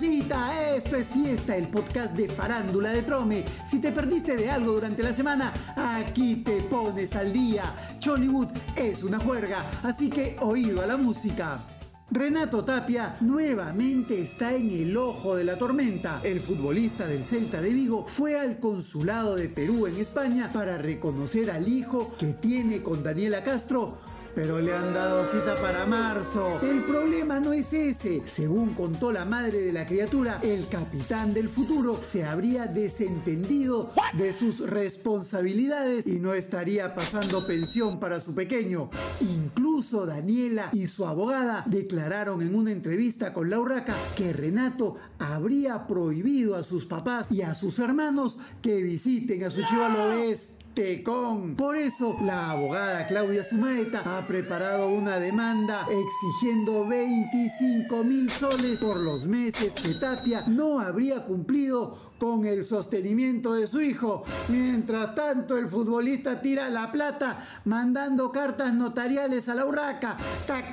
esto es Fiesta, el podcast de Farándula de Trome. Si te perdiste de algo durante la semana, aquí te pones al día. Chollywood es una juerga, así que oído a la música. Renato Tapia nuevamente está en el ojo de la tormenta. El futbolista del Celta de Vigo fue al consulado de Perú en España para reconocer al hijo que tiene con Daniela Castro pero le han dado cita para marzo. El problema no es ese. Según contó la madre de la criatura, el capitán del futuro se habría desentendido de sus responsabilidades y no estaría pasando pensión para su pequeño. Incluso Daniela y su abogada declararon en una entrevista con Lauraca que Renato habría prohibido a sus papás y a sus hermanos que visiten a su chivalo este Por eso, la abogada Claudia Sumaeta ha preparado una demanda exigiendo 25 mil soles por los meses que Tapia no habría cumplido con el sostenimiento de su hijo. Mientras tanto, el futbolista tira la plata mandando cartas notariales a la urraca.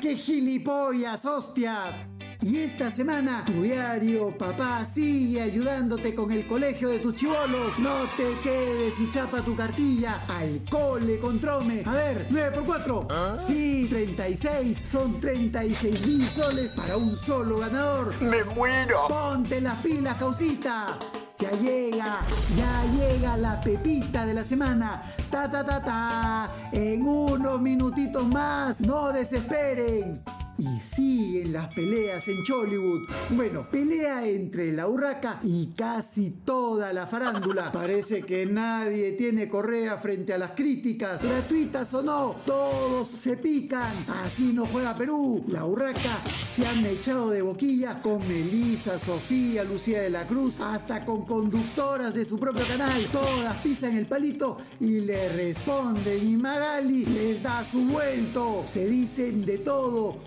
¡Qué gilipollas, hostias! Y esta semana, tu diario, papá, sigue ayudándote con el colegio de tus chivolos. No te quedes y chapa tu cartilla al cole con Trome. A ver, 9 por 4. ¿Ah? Sí, 36. Son 36 mil soles para un solo ganador. ¡Me muero! Ponte las pilas, causita. Ya llega, ya llega la pepita de la semana. Ta ta ta ta. En unos minutitos más. No desesperen y siguen las peleas en Chollywood. Bueno, pelea entre la urraca y casi toda la farándula. Parece que nadie tiene correa frente a las críticas, gratuitas o no. Todos se pican. Así no juega Perú. La urraca se han echado de boquilla con Melissa, Sofía, Lucía de la Cruz, hasta con conductoras de su propio canal. Todas pisan el palito y le responden. Y Magali les da su vuelto. Se dicen de todo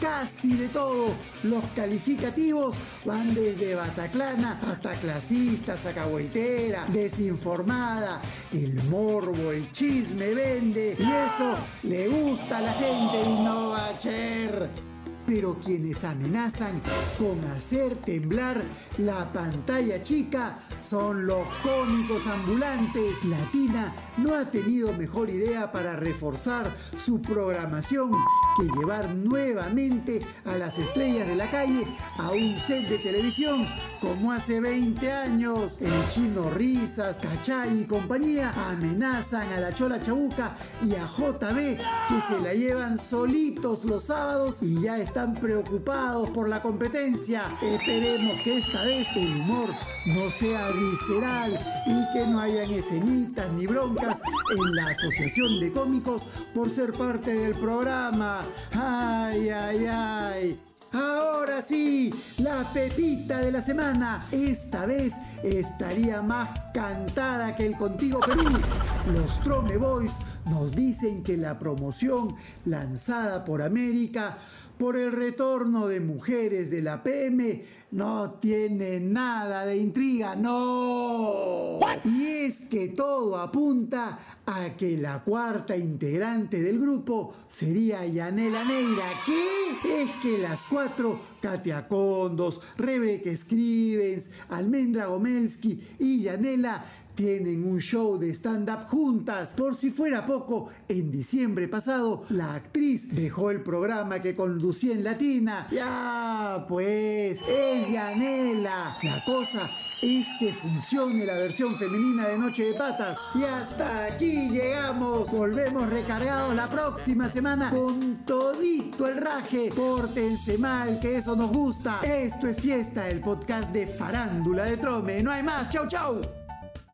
casi de todo. Los calificativos van desde Bataclana hasta clasista, sacahueltera, desinformada. El morbo, el chisme vende y eso le gusta a la gente y pero quienes amenazan con hacer temblar la pantalla chica son los cómicos ambulantes. Latina no ha tenido mejor idea para reforzar su programación que llevar nuevamente a las estrellas de la calle a un set de televisión como hace 20 años. El chino Risas, Cachay y compañía amenazan a la Chola Chabuca y a JB que se la llevan solitos los sábados y ya están preocupados por la competencia. Esperemos que esta vez el humor no sea visceral y que no hayan escenitas ni broncas en la Asociación de Cómicos por ser parte del programa. Ay, ay, ay. Ahora sí, la pepita de la semana. Esta vez estaría más cantada que el Contigo Perú. Los Trome Boys nos dicen que la promoción lanzada por América por el retorno de mujeres de la PM no tiene nada de intriga, no. Y es que todo apunta a que la cuarta integrante del grupo sería Yanela Neira. ¿Qué? Es que las cuatro, Katia Condos, Rebeca Scrivens, Almendra Gomelski y Yanela tienen un show de stand-up juntas. Por si fuera poco, en diciembre pasado, la actriz dejó el programa que conducía en Latina. Ya, pues, es Yanela. La cosa es que funcione la versión femenina de Noche de Patas. Y hasta aquí llegamos. Volvemos recargados la próxima semana con todito el raje. Pórtense mal, que eso nos gusta. Esto es Fiesta, el podcast de Farándula de Trome. No hay más. Chau, chau.